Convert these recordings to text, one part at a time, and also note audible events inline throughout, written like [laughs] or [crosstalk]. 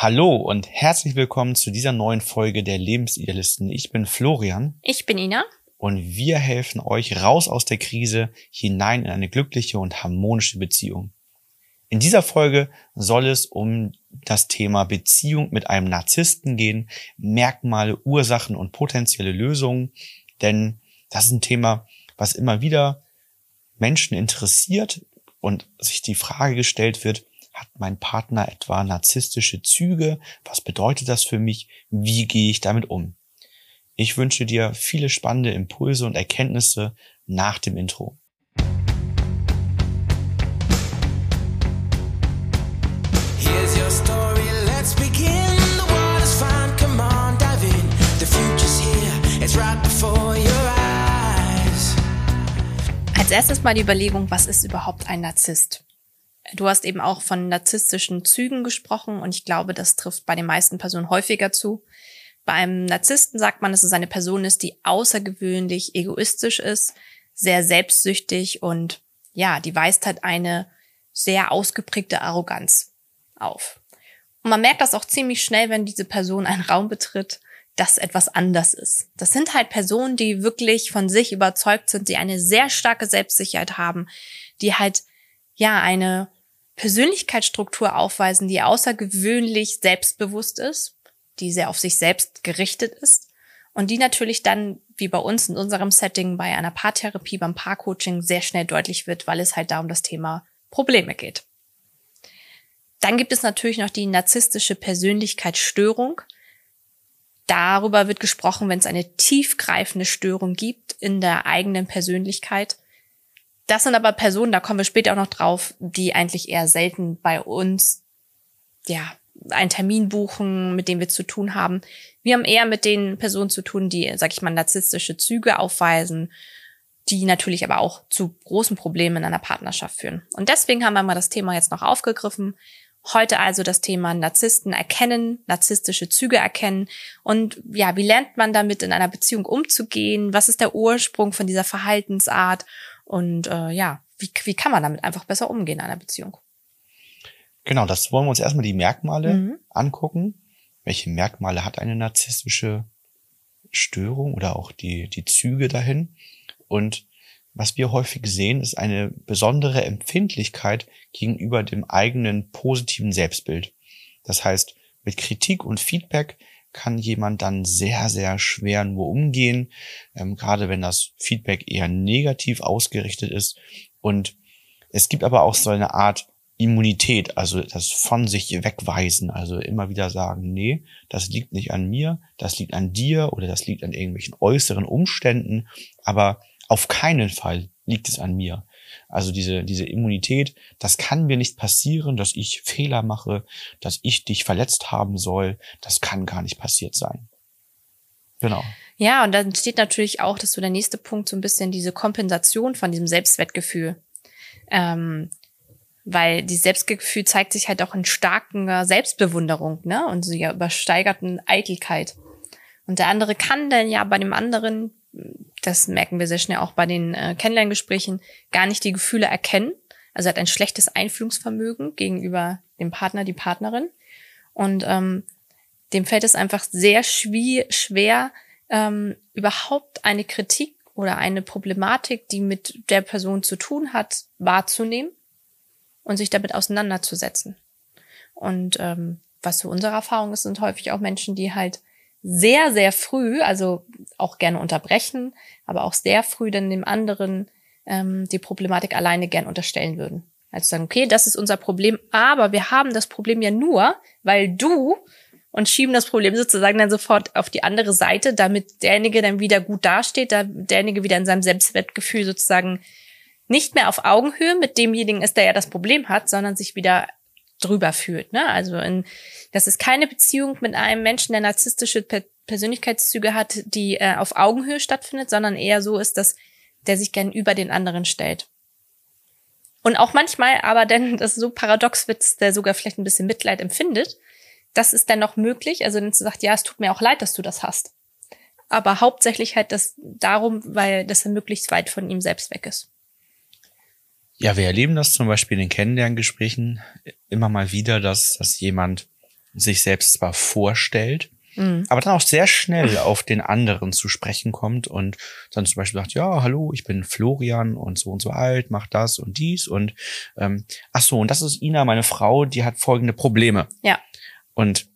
Hallo und herzlich willkommen zu dieser neuen Folge der Lebensidealisten. Ich bin Florian. Ich bin Ina. Und wir helfen euch raus aus der Krise hinein in eine glückliche und harmonische Beziehung. In dieser Folge soll es um das Thema Beziehung mit einem Narzissten gehen, Merkmale, Ursachen und potenzielle Lösungen, denn das ist ein Thema, was immer wieder Menschen interessiert und sich die Frage gestellt wird, hat mein Partner etwa narzisstische Züge? Was bedeutet das für mich? Wie gehe ich damit um? Ich wünsche dir viele spannende Impulse und Erkenntnisse nach dem Intro. Als erstes mal die Überlegung, was ist überhaupt ein Narzisst? Du hast eben auch von narzisstischen Zügen gesprochen und ich glaube, das trifft bei den meisten Personen häufiger zu. Bei einem Narzissten sagt man, dass es eine Person ist, die außergewöhnlich egoistisch ist, sehr selbstsüchtig und ja, die weist halt eine sehr ausgeprägte Arroganz auf. Und man merkt das auch ziemlich schnell, wenn diese Person einen Raum betritt, dass etwas anders ist. Das sind halt Personen, die wirklich von sich überzeugt sind, die eine sehr starke Selbstsicherheit haben, die halt ja eine Persönlichkeitsstruktur aufweisen, die außergewöhnlich selbstbewusst ist, die sehr auf sich selbst gerichtet ist und die natürlich dann, wie bei uns in unserem Setting bei einer Paartherapie, beim Paarcoaching sehr schnell deutlich wird, weil es halt da um das Thema Probleme geht. Dann gibt es natürlich noch die narzisstische Persönlichkeitsstörung. Darüber wird gesprochen, wenn es eine tiefgreifende Störung gibt in der eigenen Persönlichkeit das sind aber Personen, da kommen wir später auch noch drauf, die eigentlich eher selten bei uns, ja, einen Termin buchen, mit dem wir zu tun haben. Wir haben eher mit den Personen zu tun, die, sag ich mal, narzisstische Züge aufweisen, die natürlich aber auch zu großen Problemen in einer Partnerschaft führen. Und deswegen haben wir mal das Thema jetzt noch aufgegriffen. Heute also das Thema Narzissten erkennen, narzisstische Züge erkennen und ja, wie lernt man damit in einer Beziehung umzugehen? Was ist der Ursprung von dieser Verhaltensart? Und äh, ja, wie, wie kann man damit einfach besser umgehen in einer Beziehung? Genau, das wollen wir uns erstmal die Merkmale mhm. angucken. Welche Merkmale hat eine narzisstische Störung oder auch die, die Züge dahin? Und was wir häufig sehen, ist eine besondere Empfindlichkeit gegenüber dem eigenen positiven Selbstbild. Das heißt, mit Kritik und Feedback kann jemand dann sehr, sehr schwer nur umgehen, ähm, gerade wenn das Feedback eher negativ ausgerichtet ist. Und es gibt aber auch so eine Art Immunität, also das von sich wegweisen, also immer wieder sagen, nee, das liegt nicht an mir, das liegt an dir oder das liegt an irgendwelchen äußeren Umständen, aber auf keinen Fall liegt es an mir. Also diese, diese Immunität, das kann mir nicht passieren, dass ich Fehler mache, dass ich dich verletzt haben soll. Das kann gar nicht passiert sein. Genau. Ja, und dann steht natürlich auch, dass so der nächste Punkt so ein bisschen diese Kompensation von diesem Selbstwertgefühl. Ähm, weil die Selbstgefühl zeigt sich halt auch in starker Selbstbewunderung, ne? Und so ja übersteigerten Eitelkeit. Und der andere kann dann ja bei dem anderen das merken wir sehr schnell auch bei den äh, Kennenlerngesprächen, gar nicht die Gefühle erkennen. Also hat ein schlechtes Einfühlungsvermögen gegenüber dem Partner, die Partnerin. Und ähm, dem fällt es einfach sehr schwer, ähm, überhaupt eine Kritik oder eine Problematik, die mit der Person zu tun hat, wahrzunehmen und sich damit auseinanderzusetzen. Und ähm, was so unsere Erfahrung ist, sind häufig auch Menschen, die halt sehr, sehr früh, also auch gerne unterbrechen, aber auch sehr früh dann dem anderen ähm, die Problematik alleine gern unterstellen würden. Also sagen, okay, das ist unser Problem, aber wir haben das Problem ja nur, weil du und schieben das Problem sozusagen dann sofort auf die andere Seite, damit derjenige dann wieder gut dasteht, da derjenige wieder in seinem Selbstwertgefühl sozusagen nicht mehr auf Augenhöhe mit demjenigen ist, der ja das Problem hat, sondern sich wieder drüber fühlt. Ne? Also in, das ist keine Beziehung mit einem Menschen, der narzisstische Persönlichkeitszüge hat, die äh, auf Augenhöhe stattfindet, sondern eher so ist, dass der sich gern über den anderen stellt. Und auch manchmal, aber denn [laughs] das so paradox wird, der sogar vielleicht ein bisschen Mitleid empfindet, das ist dann noch möglich. Also dann sagt, ja, es tut mir auch leid, dass du das hast. Aber hauptsächlich halt das darum, weil das dann möglichst weit von ihm selbst weg ist. Ja, wir erleben das zum Beispiel in den Kennenlerngesprächen immer mal wieder, dass, dass jemand sich selbst zwar vorstellt, mhm. aber dann auch sehr schnell auf den anderen zu sprechen kommt und dann zum Beispiel sagt, ja, hallo, ich bin Florian und so und so alt, mach das und dies und ähm, ach so, und das ist Ina, meine Frau, die hat folgende Probleme. Ja. Und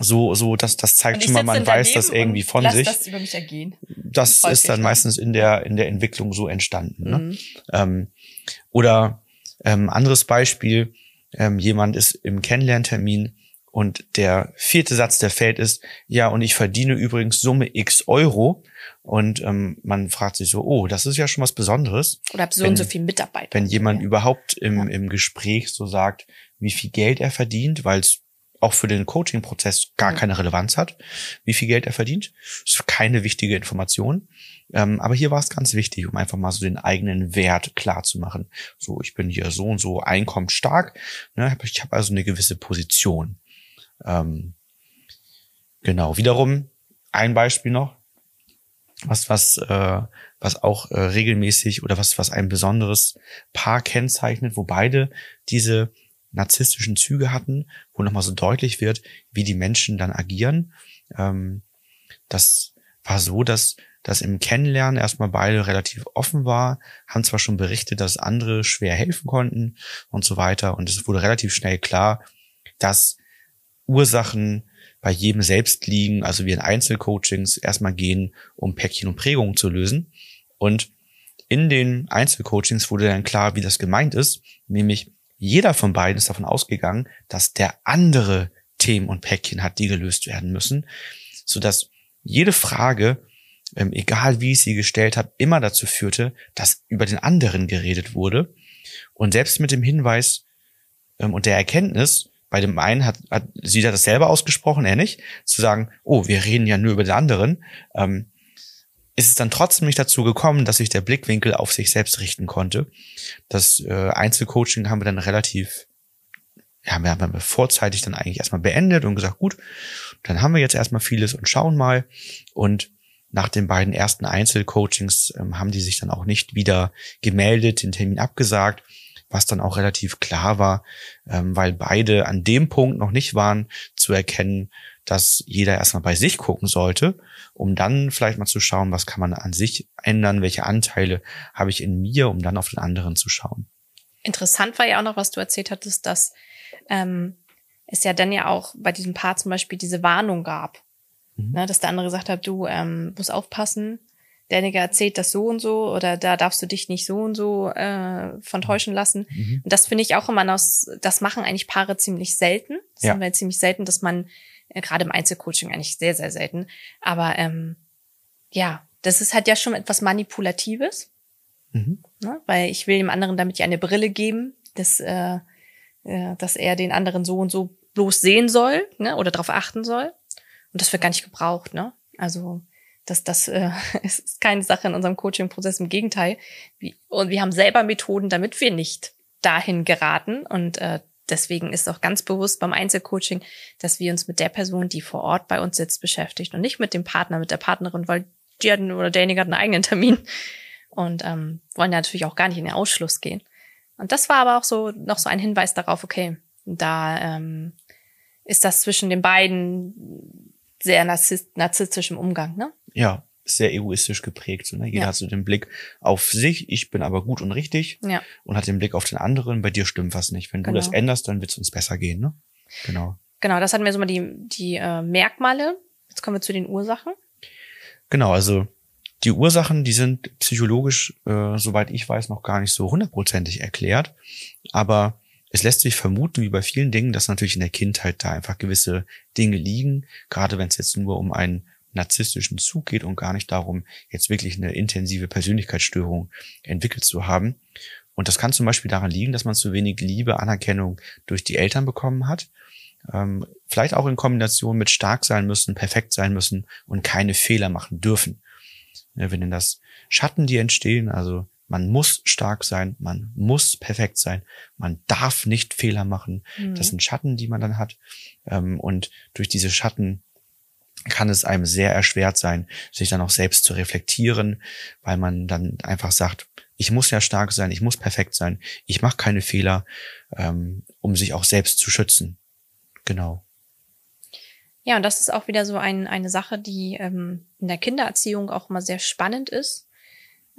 so, so, das, das zeigt schon mal, man weiß das irgendwie von sich. Das über mich ergehen. Das ist dann meistens in der, in der Entwicklung so entstanden. Ne? Mhm. Ähm, oder ähm, anderes Beispiel, ähm, jemand ist im Kennenlerntermin und der vierte Satz, der fällt, ist, ja, und ich verdiene übrigens Summe X Euro. Und ähm, man fragt sich so, oh, das ist ja schon was Besonderes. Oder hab so wenn, und so viel Mitarbeiter. Wenn jemand ja. überhaupt im, ja. im Gespräch so sagt, wie viel Geld er verdient, weil es auch für den Coaching-Prozess gar keine Relevanz hat, wie viel Geld er verdient. Das ist keine wichtige Information. Ähm, aber hier war es ganz wichtig, um einfach mal so den eigenen Wert klar zu machen. So, ich bin hier so und so einkommensstark. Ne? Ich habe also eine gewisse Position. Ähm, genau. Wiederum ein Beispiel noch, was was äh, was auch äh, regelmäßig oder was was ein besonderes Paar kennzeichnet, wo beide diese narzisstischen Züge hatten, wo nochmal so deutlich wird, wie die Menschen dann agieren. Ähm, das war so, dass das im Kennenlernen erstmal beide relativ offen war, haben zwar schon berichtet, dass andere schwer helfen konnten und so weiter. Und es wurde relativ schnell klar, dass Ursachen bei jedem selbst liegen, also wir in Einzelcoachings erstmal gehen, um Päckchen und Prägungen zu lösen. Und in den Einzelcoachings wurde dann klar, wie das gemeint ist, nämlich jeder von beiden ist davon ausgegangen, dass der andere Themen und Päckchen hat, die gelöst werden müssen, so dass jede Frage, ähm, egal wie ich sie gestellt habe, immer dazu führte, dass über den anderen geredet wurde. Und selbst mit dem Hinweis ähm, und der Erkenntnis, bei dem einen hat, hat sie hat das selber ausgesprochen, er nicht, zu sagen, oh, wir reden ja nur über den anderen, ähm, ist es dann trotzdem nicht dazu gekommen, dass sich der Blickwinkel auf sich selbst richten konnte. Das äh, Einzelcoaching haben wir dann relativ, ja, wir haben vorzeitig dann eigentlich erstmal beendet und gesagt, gut, dann haben wir jetzt erstmal vieles und schauen mal. Und nach den beiden ersten Einzelcoachings ähm, haben die sich dann auch nicht wieder gemeldet, den Termin abgesagt, was dann auch relativ klar war, ähm, weil beide an dem Punkt noch nicht waren, zu erkennen, dass jeder erstmal bei sich gucken sollte, um dann vielleicht mal zu schauen, was kann man an sich ändern, welche Anteile habe ich in mir, um dann auf den anderen zu schauen. Interessant war ja auch noch, was du erzählt hattest, dass ähm, es ja dann ja auch bei diesem Paar zum Beispiel diese Warnung gab, mhm. ne, dass der andere gesagt hat, du ähm, musst aufpassen, derjenige erzählt das so und so oder da darfst du dich nicht so und so äh, von täuschen lassen. Mhm. Und das finde ich auch immer noch, das machen eigentlich Paare ziemlich selten. Das ja. haben wir ziemlich selten, dass man äh, gerade im Einzelcoaching eigentlich sehr, sehr selten. Aber ähm, ja, das ist halt ja schon etwas Manipulatives. Mhm. Ne? Weil ich will dem anderen damit ja eine Brille geben, dass, äh, äh, dass er den anderen so und so bloß sehen soll ne? oder darauf achten soll. Und das wird gar nicht gebraucht. Ne? Also das, das äh, [laughs] ist keine Sache in unserem Coaching-Prozess. Im Gegenteil. Und wir haben selber Methoden, damit wir nicht dahin geraten. Und äh, deswegen ist auch ganz bewusst beim Einzelcoaching, dass wir uns mit der Person, die vor Ort bei uns sitzt, beschäftigt und nicht mit dem Partner, mit der Partnerin, weil die hatten oder derjenige hat einen eigenen Termin und ähm, wollen ja natürlich auch gar nicht in den Ausschluss gehen. Und das war aber auch so noch so ein Hinweis darauf, okay, da ähm, ist das zwischen den beiden sehr narzisstisch im Umgang, ne? Ja, sehr egoistisch geprägt. So, ne? Jeder ja. hat so den Blick auf sich, ich bin aber gut und richtig ja. und hat den Blick auf den anderen, bei dir stimmt was nicht. Wenn genau. du das genau. änderst, dann wird es uns besser gehen. Ne? Genau. Genau, das hatten wir so mal die, die äh, Merkmale. Jetzt kommen wir zu den Ursachen. Genau, also die Ursachen, die sind psychologisch, äh, soweit ich weiß, noch gar nicht so hundertprozentig erklärt. Aber es lässt sich vermuten, wie bei vielen Dingen, dass natürlich in der Kindheit da einfach gewisse Dinge liegen, gerade wenn es jetzt nur um einen narzisstischen Zug geht und gar nicht darum, jetzt wirklich eine intensive Persönlichkeitsstörung entwickelt zu haben. Und das kann zum Beispiel daran liegen, dass man zu wenig Liebe, Anerkennung durch die Eltern bekommen hat. Ähm, vielleicht auch in Kombination mit stark sein müssen, perfekt sein müssen und keine Fehler machen dürfen. Ja, wir nennen das Schatten, die entstehen. Also man muss stark sein, man muss perfekt sein, man darf nicht Fehler machen. Mhm. Das sind Schatten, die man dann hat. Ähm, und durch diese Schatten kann es einem sehr erschwert sein, sich dann auch selbst zu reflektieren, weil man dann einfach sagt, ich muss ja stark sein, ich muss perfekt sein, ich mache keine Fehler, ähm, um sich auch selbst zu schützen. Genau. Ja, und das ist auch wieder so ein, eine Sache, die ähm, in der Kindererziehung auch immer sehr spannend ist.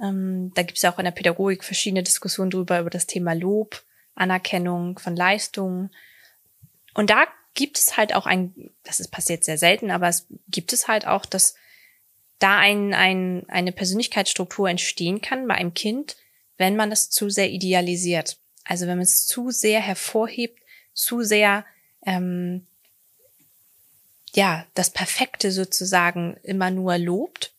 Ähm, da gibt es ja auch in der Pädagogik verschiedene Diskussionen drüber, über das Thema Lob, Anerkennung von Leistungen. Und da gibt es halt auch ein, das ist passiert sehr selten, aber es gibt es halt auch, dass da ein, ein, eine Persönlichkeitsstruktur entstehen kann bei einem Kind, wenn man es zu sehr idealisiert. Also wenn man es zu sehr hervorhebt, zu sehr ähm, ja das Perfekte sozusagen immer nur lobt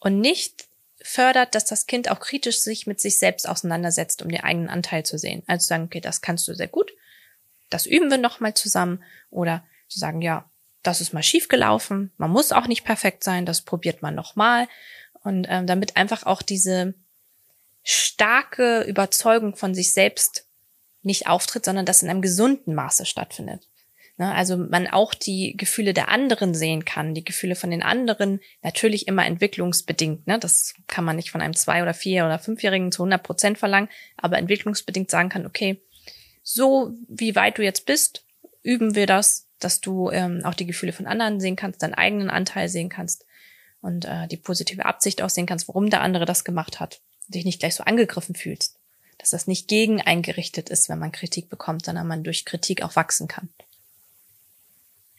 und nicht fördert, dass das Kind auch kritisch sich mit sich selbst auseinandersetzt, um den eigenen Anteil zu sehen. Also sagen, okay, das kannst du sehr gut, das üben wir nochmal zusammen oder zu sagen, ja, das ist mal schief gelaufen, man muss auch nicht perfekt sein, das probiert man nochmal und ähm, damit einfach auch diese starke Überzeugung von sich selbst nicht auftritt, sondern das in einem gesunden Maße stattfindet. Ne, also man auch die Gefühle der anderen sehen kann, die Gefühle von den anderen, natürlich immer entwicklungsbedingt. Ne? Das kann man nicht von einem zwei- oder vier- oder fünfjährigen zu 100 Prozent verlangen, aber entwicklungsbedingt sagen kann, okay, so wie weit du jetzt bist, üben wir das, dass du ähm, auch die Gefühle von anderen sehen kannst, deinen eigenen Anteil sehen kannst und äh, die positive Absicht auch sehen kannst, warum der andere das gemacht hat, dich nicht gleich so angegriffen fühlst, dass das nicht gegen eingerichtet ist, wenn man Kritik bekommt, sondern man durch Kritik auch wachsen kann.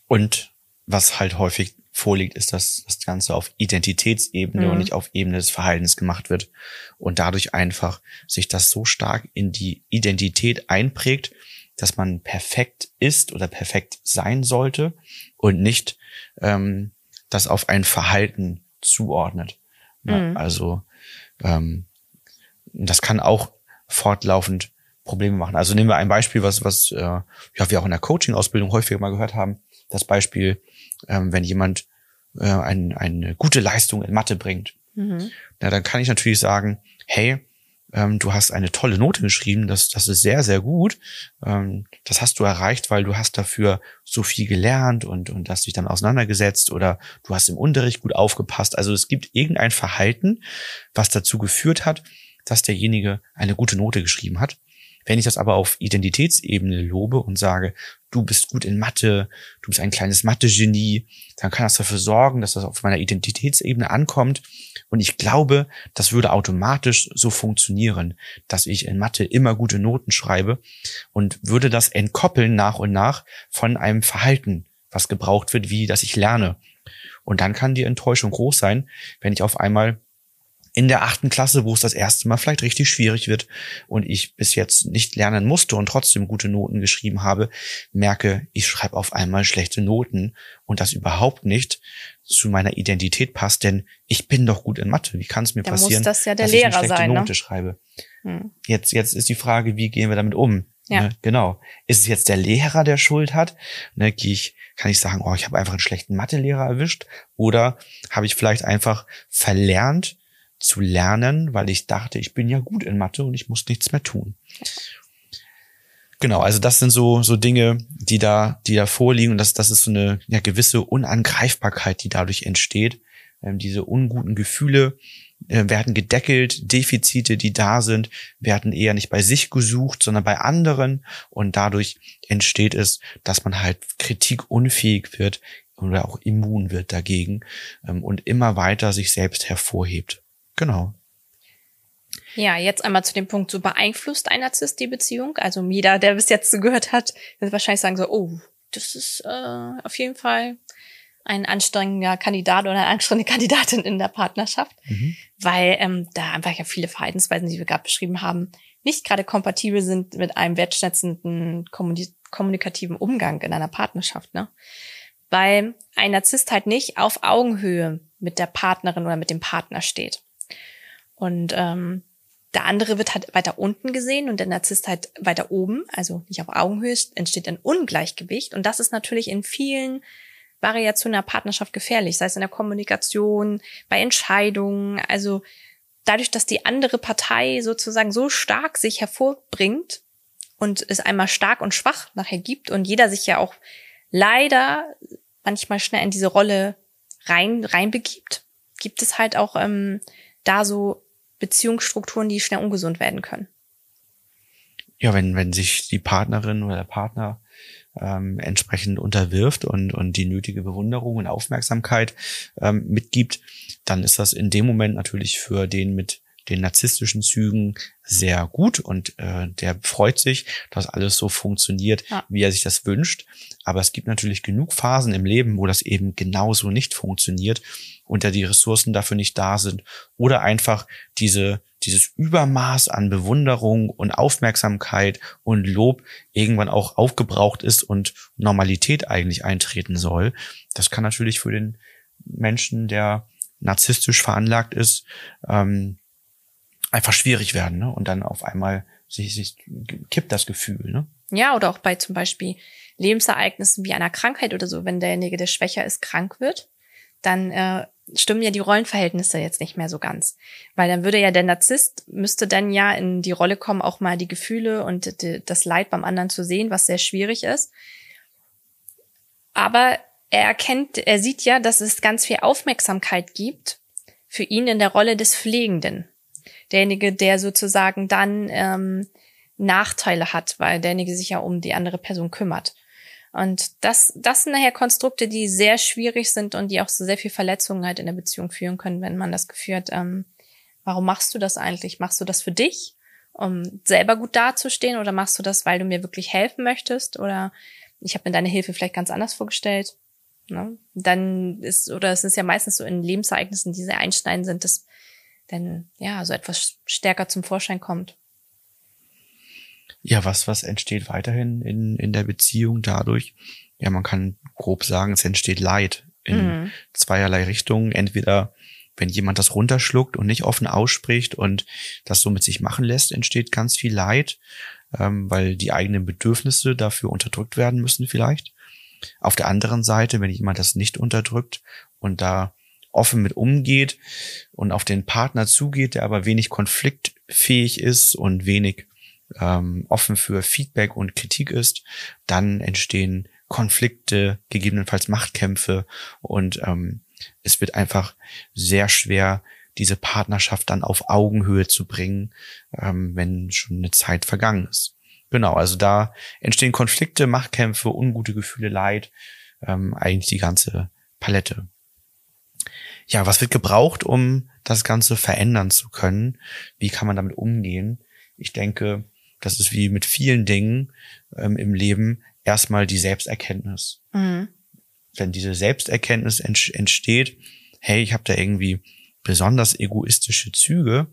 Und was halt häufig vorliegt, ist, dass das Ganze auf Identitätsebene mhm. und nicht auf Ebene des Verhaltens gemacht wird und dadurch einfach sich das so stark in die Identität einprägt, dass man perfekt ist oder perfekt sein sollte und nicht ähm, das auf ein Verhalten zuordnet. Mhm. Also ähm, das kann auch fortlaufend Probleme machen. Also nehmen wir ein Beispiel, was, was äh, ja, wir auch in der Coaching-Ausbildung häufiger mal gehört haben. Das Beispiel, ähm, wenn jemand äh, ein, eine gute Leistung in Mathe bringt, mhm. na, dann kann ich natürlich sagen, hey, ähm, du hast eine tolle Note geschrieben, das, das ist sehr, sehr gut. Ähm, das hast du erreicht, weil du hast dafür so viel gelernt und, und hast dich dann auseinandergesetzt oder du hast im Unterricht gut aufgepasst. Also es gibt irgendein Verhalten, was dazu geführt hat, dass derjenige eine gute Note geschrieben hat. Wenn ich das aber auf Identitätsebene lobe und sage, du bist gut in Mathe, du bist ein kleines Mathe-Genie, dann kann das dafür sorgen, dass das auf meiner Identitätsebene ankommt. Und ich glaube, das würde automatisch so funktionieren, dass ich in Mathe immer gute Noten schreibe und würde das entkoppeln nach und nach von einem Verhalten, was gebraucht wird, wie dass ich lerne. Und dann kann die Enttäuschung groß sein, wenn ich auf einmal in der achten Klasse, wo es das erste Mal vielleicht richtig schwierig wird und ich bis jetzt nicht lernen musste und trotzdem gute Noten geschrieben habe, merke, ich schreibe auf einmal schlechte Noten und das überhaupt nicht zu meiner Identität passt, denn ich bin doch gut in Mathe. Wie kann es mir da passieren, das ja dass Lehrer ich eine schlechte sein, ne? Note schreibe? Hm. Jetzt, jetzt ist die Frage, wie gehen wir damit um? Ja. Ne? Genau. Ist es jetzt der Lehrer, der Schuld hat? Ne, ich, kann ich sagen, oh, ich habe einfach einen schlechten Mathelehrer erwischt? Oder habe ich vielleicht einfach verlernt, zu lernen, weil ich dachte, ich bin ja gut in Mathe und ich muss nichts mehr tun. Genau, also das sind so so Dinge, die da die da vorliegen und das das ist so eine ja, gewisse Unangreifbarkeit, die dadurch entsteht. Ähm, diese unguten Gefühle äh, werden gedeckelt, Defizite, die da sind, werden eher nicht bei sich gesucht, sondern bei anderen und dadurch entsteht es, dass man halt kritikunfähig wird oder auch immun wird dagegen ähm, und immer weiter sich selbst hervorhebt. Genau. Ja, jetzt einmal zu dem Punkt, so beeinflusst ein Narzisst die Beziehung? Also jeder, der bis jetzt zugehört hat, wird wahrscheinlich sagen so, oh, das ist äh, auf jeden Fall ein anstrengender Kandidat oder eine anstrengende [laughs] Kandidatin in der Partnerschaft, mhm. weil ähm, da einfach ja viele Verhaltensweisen, die wir gerade beschrieben haben, nicht gerade kompatibel sind mit einem wertschätzenden kommunikativen Umgang in einer Partnerschaft, ne? Weil ein Narzisst halt nicht auf Augenhöhe mit der Partnerin oder mit dem Partner steht. Und ähm, der andere wird halt weiter unten gesehen und der Narzisst halt weiter oben, also nicht auf Augenhöhe, entsteht ein Ungleichgewicht. Und das ist natürlich in vielen Variationen der Partnerschaft gefährlich, sei es in der Kommunikation, bei Entscheidungen. Also dadurch, dass die andere Partei sozusagen so stark sich hervorbringt und es einmal stark und schwach nachher gibt und jeder sich ja auch leider manchmal schnell in diese Rolle rein reinbegibt, gibt es halt auch ähm, da so Beziehungsstrukturen, die schnell ungesund werden können. Ja, wenn, wenn sich die Partnerin oder der Partner ähm, entsprechend unterwirft und, und die nötige Bewunderung und Aufmerksamkeit ähm, mitgibt, dann ist das in dem Moment natürlich für den mit den narzisstischen Zügen sehr gut und äh, der freut sich, dass alles so funktioniert, ja. wie er sich das wünscht. Aber es gibt natürlich genug Phasen im Leben, wo das eben genauso nicht funktioniert und da die Ressourcen dafür nicht da sind oder einfach diese dieses Übermaß an Bewunderung und Aufmerksamkeit und Lob irgendwann auch aufgebraucht ist und Normalität eigentlich eintreten soll. Das kann natürlich für den Menschen, der narzisstisch veranlagt ist, ähm, einfach schwierig werden. Ne? Und dann auf einmal sich, sich kippt das Gefühl. Ne? Ja, oder auch bei zum Beispiel Lebensereignissen wie einer Krankheit oder so, wenn derjenige, der schwächer ist, krank wird, dann äh, stimmen ja die Rollenverhältnisse jetzt nicht mehr so ganz. Weil dann würde ja der Narzisst, müsste dann ja in die Rolle kommen, auch mal die Gefühle und die, das Leid beim anderen zu sehen, was sehr schwierig ist. Aber er erkennt, er sieht ja, dass es ganz viel Aufmerksamkeit gibt für ihn in der Rolle des Pflegenden. Derjenige, der sozusagen dann ähm, Nachteile hat, weil derjenige sich ja um die andere Person kümmert. Und das, das sind nachher Konstrukte, die sehr schwierig sind und die auch so sehr viel Verletzungen halt in der Beziehung führen können, wenn man das Gefühl hat, ähm, warum machst du das eigentlich? Machst du das für dich, um selber gut dazustehen oder machst du das, weil du mir wirklich helfen möchtest? Oder ich habe mir deine Hilfe vielleicht ganz anders vorgestellt. Ne? Dann ist, oder es ist ja meistens so in Lebensereignissen, die sehr einschneidend sind, dass dann ja so etwas stärker zum Vorschein kommt. Ja, was, was entsteht weiterhin in, in der Beziehung dadurch? Ja, man kann grob sagen, es entsteht Leid in mhm. zweierlei Richtungen. Entweder wenn jemand das runterschluckt und nicht offen ausspricht und das so mit sich machen lässt, entsteht ganz viel Leid, ähm, weil die eigenen Bedürfnisse dafür unterdrückt werden müssen vielleicht. Auf der anderen Seite, wenn jemand das nicht unterdrückt und da offen mit umgeht und auf den Partner zugeht, der aber wenig konfliktfähig ist und wenig ähm, offen für Feedback und Kritik ist, dann entstehen Konflikte, gegebenenfalls Machtkämpfe und ähm, es wird einfach sehr schwer, diese Partnerschaft dann auf Augenhöhe zu bringen, ähm, wenn schon eine Zeit vergangen ist. Genau, also da entstehen Konflikte, Machtkämpfe, ungute Gefühle, Leid, ähm, eigentlich die ganze Palette. Ja, was wird gebraucht, um das Ganze verändern zu können? Wie kann man damit umgehen? Ich denke, das ist wie mit vielen Dingen ähm, im Leben erstmal die Selbsterkenntnis. Mhm. Wenn diese Selbsterkenntnis ent entsteht, hey, ich habe da irgendwie besonders egoistische Züge,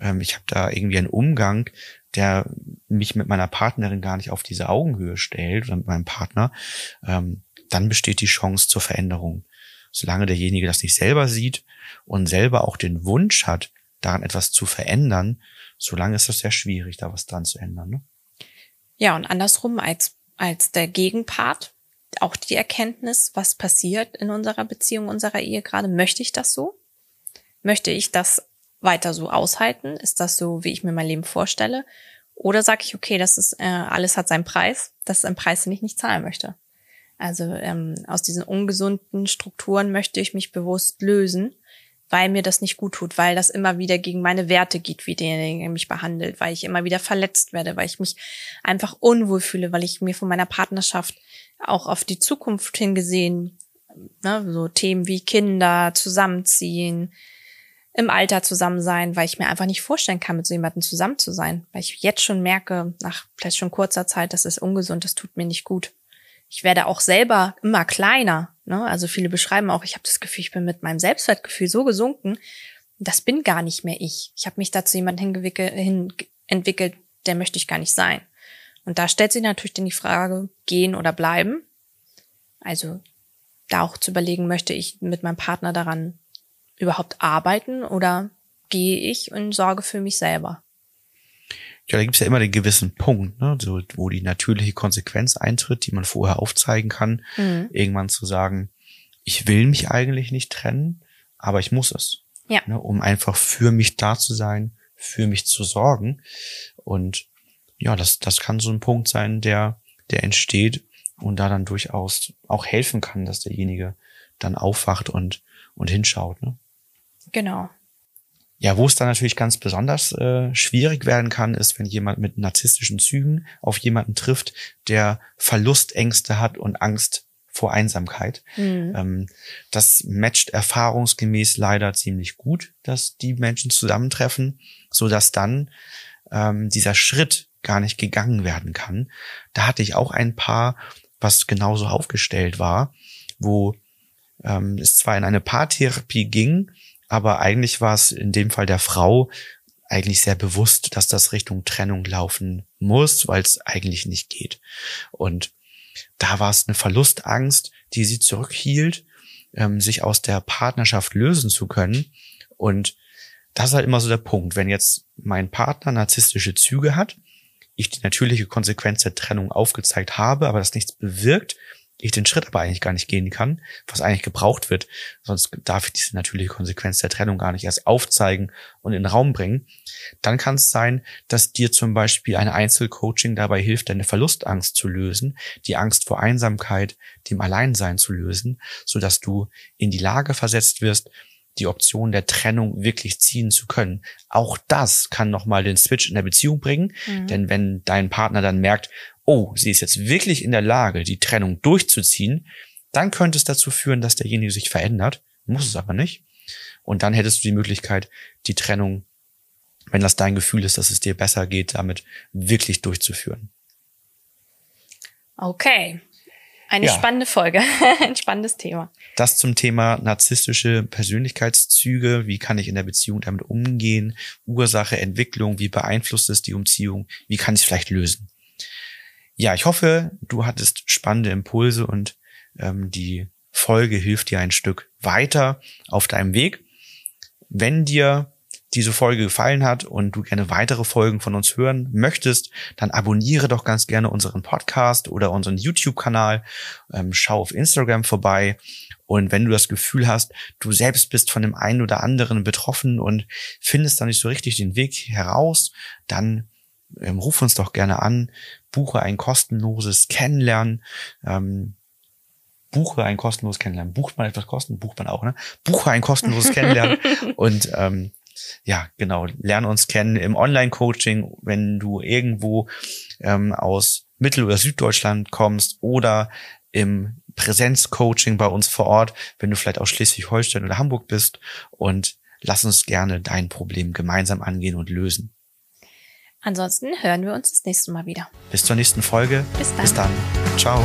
ähm, ich habe da irgendwie einen Umgang, der mich mit meiner Partnerin gar nicht auf diese Augenhöhe stellt oder mit meinem Partner, ähm, dann besteht die Chance zur Veränderung. Solange derjenige das nicht selber sieht und selber auch den Wunsch hat, daran etwas zu verändern, solange ist es sehr schwierig, da was dran zu ändern. Ne? Ja, und andersrum als, als der Gegenpart, auch die Erkenntnis, was passiert in unserer Beziehung, unserer Ehe gerade. Möchte ich das so? Möchte ich das weiter so aushalten? Ist das so, wie ich mir mein Leben vorstelle? Oder sage ich, okay, das ist, äh, alles hat seinen Preis, das ist ein Preis, den ich nicht zahlen möchte. Also ähm, aus diesen ungesunden Strukturen möchte ich mich bewusst lösen weil mir das nicht gut tut, weil das immer wieder gegen meine Werte geht, wie derjenige mich behandelt, weil ich immer wieder verletzt werde, weil ich mich einfach unwohl fühle, weil ich mir von meiner Partnerschaft auch auf die Zukunft hingesehen, ne, so Themen wie Kinder, zusammenziehen, im Alter zusammen sein, weil ich mir einfach nicht vorstellen kann, mit so jemandem zusammen zu sein, weil ich jetzt schon merke, nach vielleicht schon kurzer Zeit, das ist ungesund, das tut mir nicht gut. Ich werde auch selber immer kleiner, Ne? Also viele beschreiben auch, ich habe das Gefühl, ich bin mit meinem Selbstwertgefühl so gesunken, das bin gar nicht mehr ich. Ich habe mich dazu jemanden hin entwickelt, der möchte ich gar nicht sein. Und da stellt sich natürlich dann die Frage, gehen oder bleiben. Also da auch zu überlegen, möchte ich mit meinem Partner daran überhaupt arbeiten oder gehe ich und sorge für mich selber. Ja, da gibt's ja immer den gewissen Punkt, ne, so, wo die natürliche Konsequenz eintritt, die man vorher aufzeigen kann, mhm. irgendwann zu sagen, ich will mich eigentlich nicht trennen, aber ich muss es. Ja. Ne, um einfach für mich da zu sein, für mich zu sorgen. Und ja, das, das kann so ein Punkt sein, der, der entsteht und da dann durchaus auch helfen kann, dass derjenige dann aufwacht und, und hinschaut. Ne? Genau. Ja, wo es dann natürlich ganz besonders äh, schwierig werden kann, ist, wenn jemand mit narzisstischen Zügen auf jemanden trifft, der Verlustängste hat und Angst vor Einsamkeit. Mhm. Ähm, das matcht erfahrungsgemäß leider ziemlich gut, dass die Menschen zusammentreffen, so dass dann ähm, dieser Schritt gar nicht gegangen werden kann. Da hatte ich auch ein Paar, was genauso aufgestellt war, wo ähm, es zwar in eine Paartherapie ging, aber eigentlich war es in dem Fall der Frau eigentlich sehr bewusst, dass das Richtung Trennung laufen muss, weil es eigentlich nicht geht. Und da war es eine Verlustangst, die sie zurückhielt, ähm, sich aus der Partnerschaft lösen zu können. Und das ist halt immer so der Punkt. Wenn jetzt mein Partner narzisstische Züge hat, ich die natürliche Konsequenz der Trennung aufgezeigt habe, aber das nichts bewirkt, ich den Schritt aber eigentlich gar nicht gehen kann, was eigentlich gebraucht wird, sonst darf ich diese natürliche Konsequenz der Trennung gar nicht erst aufzeigen und in den Raum bringen, dann kann es sein, dass dir zum Beispiel ein Einzelcoaching dabei hilft, deine Verlustangst zu lösen, die Angst vor Einsamkeit, dem Alleinsein zu lösen, so dass du in die Lage versetzt wirst, die Option der Trennung wirklich ziehen zu können. Auch das kann nochmal den Switch in der Beziehung bringen, mhm. denn wenn dein Partner dann merkt, oh, sie ist jetzt wirklich in der Lage, die Trennung durchzuziehen, dann könnte es dazu führen, dass derjenige sich verändert, muss es aber nicht. Und dann hättest du die Möglichkeit, die Trennung, wenn das dein Gefühl ist, dass es dir besser geht, damit wirklich durchzuführen. Okay. Eine ja. spannende Folge, [laughs] ein spannendes Thema. Das zum Thema narzisstische Persönlichkeitszüge. Wie kann ich in der Beziehung damit umgehen? Ursache, Entwicklung, wie beeinflusst es die Umziehung? Wie kann ich es vielleicht lösen? Ja, ich hoffe, du hattest spannende Impulse und ähm, die Folge hilft dir ein Stück weiter auf deinem Weg. Wenn dir diese Folge gefallen hat und du gerne weitere Folgen von uns hören möchtest, dann abonniere doch ganz gerne unseren Podcast oder unseren YouTube-Kanal. Ähm, schau auf Instagram vorbei. Und wenn du das Gefühl hast, du selbst bist von dem einen oder anderen betroffen und findest da nicht so richtig den Weg heraus, dann ähm, ruf uns doch gerne an, buche ein kostenloses Kennenlernen. Ähm, buche ein kostenloses Kennenlernen. Bucht man etwas kosten? Bucht man auch, ne? Buche ein kostenloses [laughs] Kennenlernen und ähm, ja, genau, lerne uns kennen im Online-Coaching, wenn du irgendwo ähm, aus Mittel- oder Süddeutschland kommst oder im Präsenzcoaching bei uns vor Ort, wenn du vielleicht aus Schleswig-Holstein oder Hamburg bist und lass uns gerne dein Problem gemeinsam angehen und lösen. Ansonsten hören wir uns das nächste Mal wieder. Bis zur nächsten Folge. Bis dann. Bis dann. Ciao.